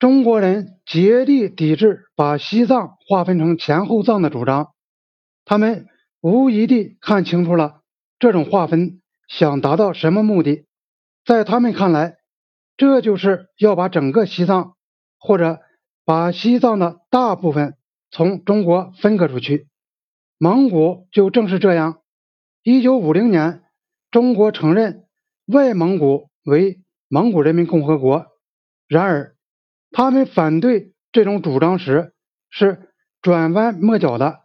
中国人竭力抵制把西藏划分成前后藏的主张，他们无疑地看清楚了这种划分想达到什么目的。在他们看来，这就是要把整个西藏，或者把西藏的大部分从中国分割出去。蒙古就正是这样。一九五零年，中国承认外蒙古为蒙古人民共和国。然而，他们反对这种主张时是转弯抹角的，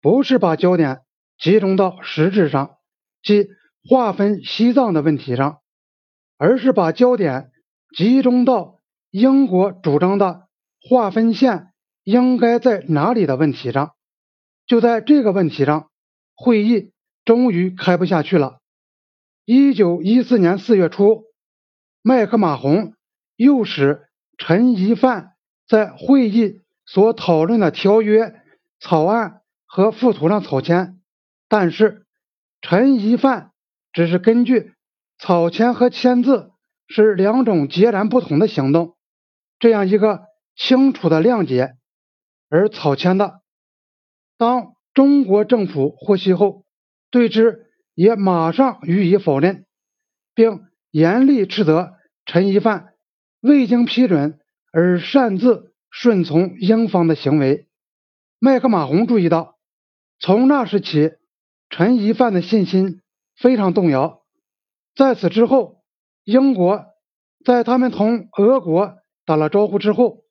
不是把焦点集中到实质上，即划分西藏的问题上。而是把焦点集中到英国主张的划分线应该在哪里的问题上。就在这个问题上，会议终于开不下去了。一九一四年四月初，麦克马洪又使陈一范在会议所讨论的条约草案和附图上草签，但是陈一范只是根据。草签和签字是两种截然不同的行动，这样一个清楚的谅解。而草签的，当中国政府获悉后，对之也马上予以否认，并严厉斥责陈一范未经批准而擅自顺从英方的行为。麦克马洪注意到，从那时起，陈一范的信心非常动摇。在此之后，英国在他们同俄国打了招呼之后，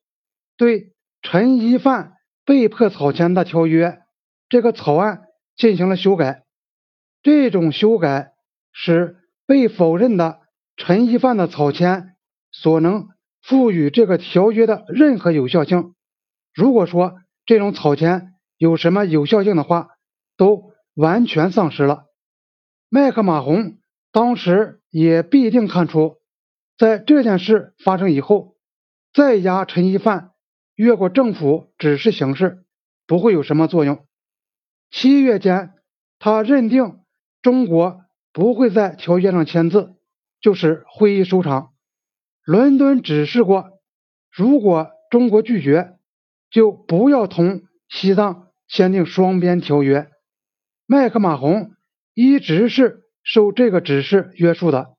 对陈一范被迫草签的条约这个草案进行了修改。这种修改使被否认的陈一范的草签所能赋予这个条约的任何有效性，如果说这种草签有什么有效性的话，都完全丧失了。麦克马洪。当时也必定看出，在这件事发生以后，再压陈一范越过政府指示行事不会有什么作用。七月间，他认定中国不会在条约上签字，就是会议收场。伦敦指示过，如果中国拒绝，就不要同西藏签订双边条约。麦克马洪一直是。受这个指示约束的，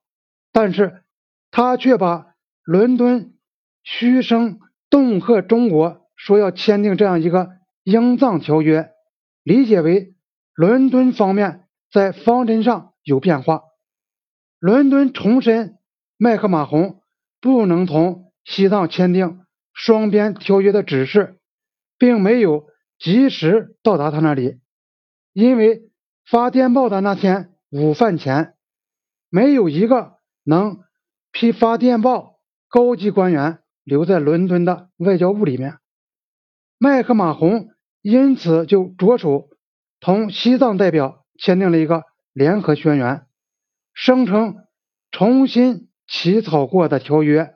但是他却把伦敦嘘声恫吓中国说要签订这样一个英藏条约，理解为伦敦方面在方针上有变化。伦敦重申麦克马洪不能同西藏签订双边条约的指示，并没有及时到达他那里，因为发电报的那天。午饭前，没有一个能批发电报高级官员留在伦敦的外交部里面。麦克马洪因此就着手同西藏代表签订了一个联合宣言，声称重新起草过的条约，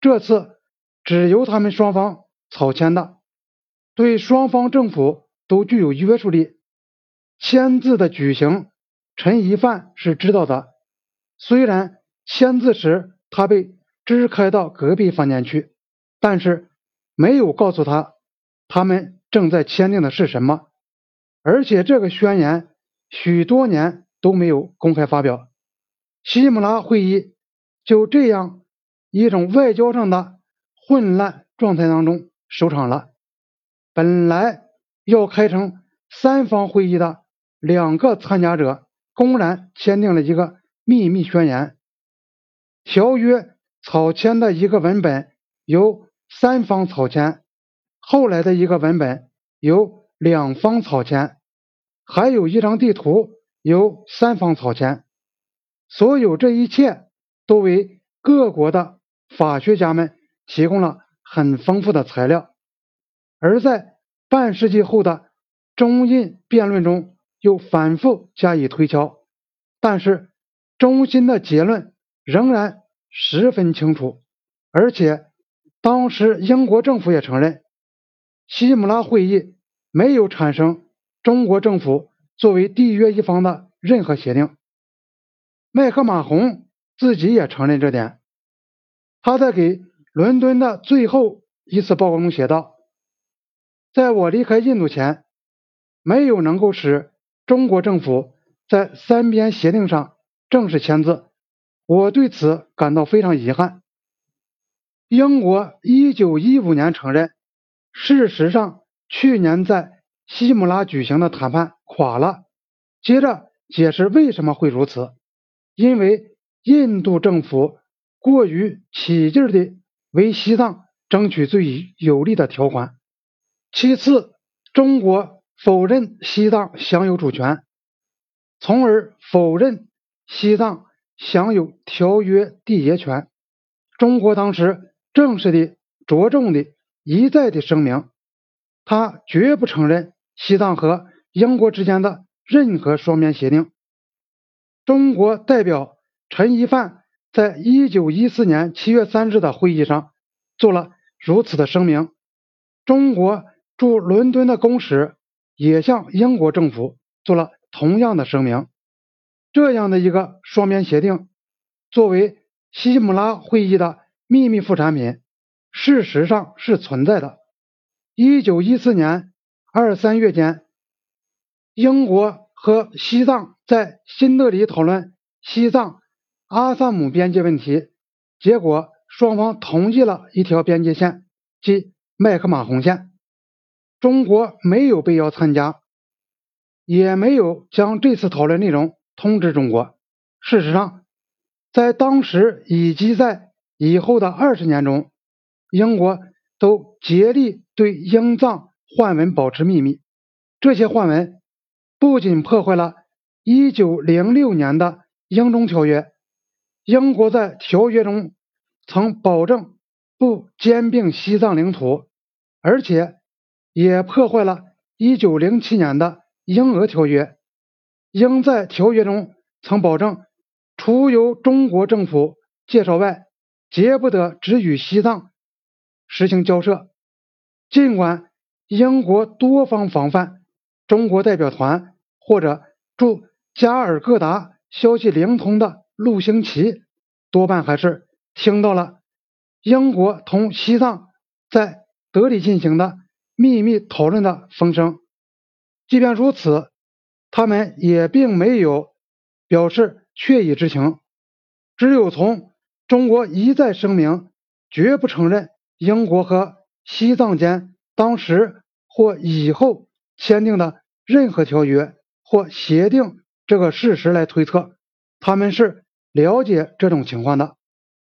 这次只由他们双方草签的，对双方政府都具有约束力。签字的举行。陈一范是知道的，虽然签字时他被支开到隔壁房间去，但是没有告诉他他们正在签订的是什么，而且这个宣言许多年都没有公开发表。西姆拉会议就这样一种外交上的混乱状态当中收场了。本来要开成三方会议的两个参加者。公然签订了一个秘密宣言，条约草签的一个文本由三方草签，后来的一个文本由两方草签，还有一张地图由三方草签。所有这一切都为各国的法学家们提供了很丰富的材料，而在半世纪后的中印辩论中。又反复加以推敲，但是中心的结论仍然十分清楚，而且当时英国政府也承认，西姆拉会议没有产生中国政府作为缔约一方的任何协定。麦克马洪自己也承认这点，他在给伦敦的最后一次报告中写道：“在我离开印度前，没有能够使中国政府在三边协定上正式签字，我对此感到非常遗憾。”英国一九一五年承认，事实上，去年在西姆拉举行的谈判垮了。接着解释为什么会如此，因为印度政府过于起劲的为西藏争取最有利的条款。其次，中国否认西藏享有主权，从而否认西藏享有条约缔结权。中国当时。正式的、着重的、一再的声明，他绝不承认西藏和英国之间的任何双边协定。中国代表陈一范在一九一四年七月三日的会议上做了如此的声明。中国驻伦敦的公使也向英国政府做了同样的声明。这样的一个双边协定，作为西姆拉会议的。秘密副产品事实上是存在的。一九一四年二三月间，英国和西藏在新德里讨论西藏阿萨姆边界问题，结果双方同意了一条边界线，即麦克马洪线。中国没有被邀参加，也没有将这次讨论内容通知中国。事实上，在当时以及在以后的二十年中，英国都竭力对英藏换文保持秘密。这些换文不仅破坏了1906年的英中条约，英国在条约中曾保证不兼并西藏领土，而且也破坏了1907年的英俄条约。英在条约中曾保证，除由中国政府介绍外，皆不得只与西藏实行交涉。尽管英国多方防范，中国代表团或者驻加尔各答消息灵通的陆星奇，多半还是听到了英国同西藏在德里进行的秘密讨论的风声。即便如此，他们也并没有表示确已知情，只有从。中国一再声明，绝不承认英国和西藏间当时或以后签订的任何条约或协定。这个事实来推测，他们是了解这种情况的。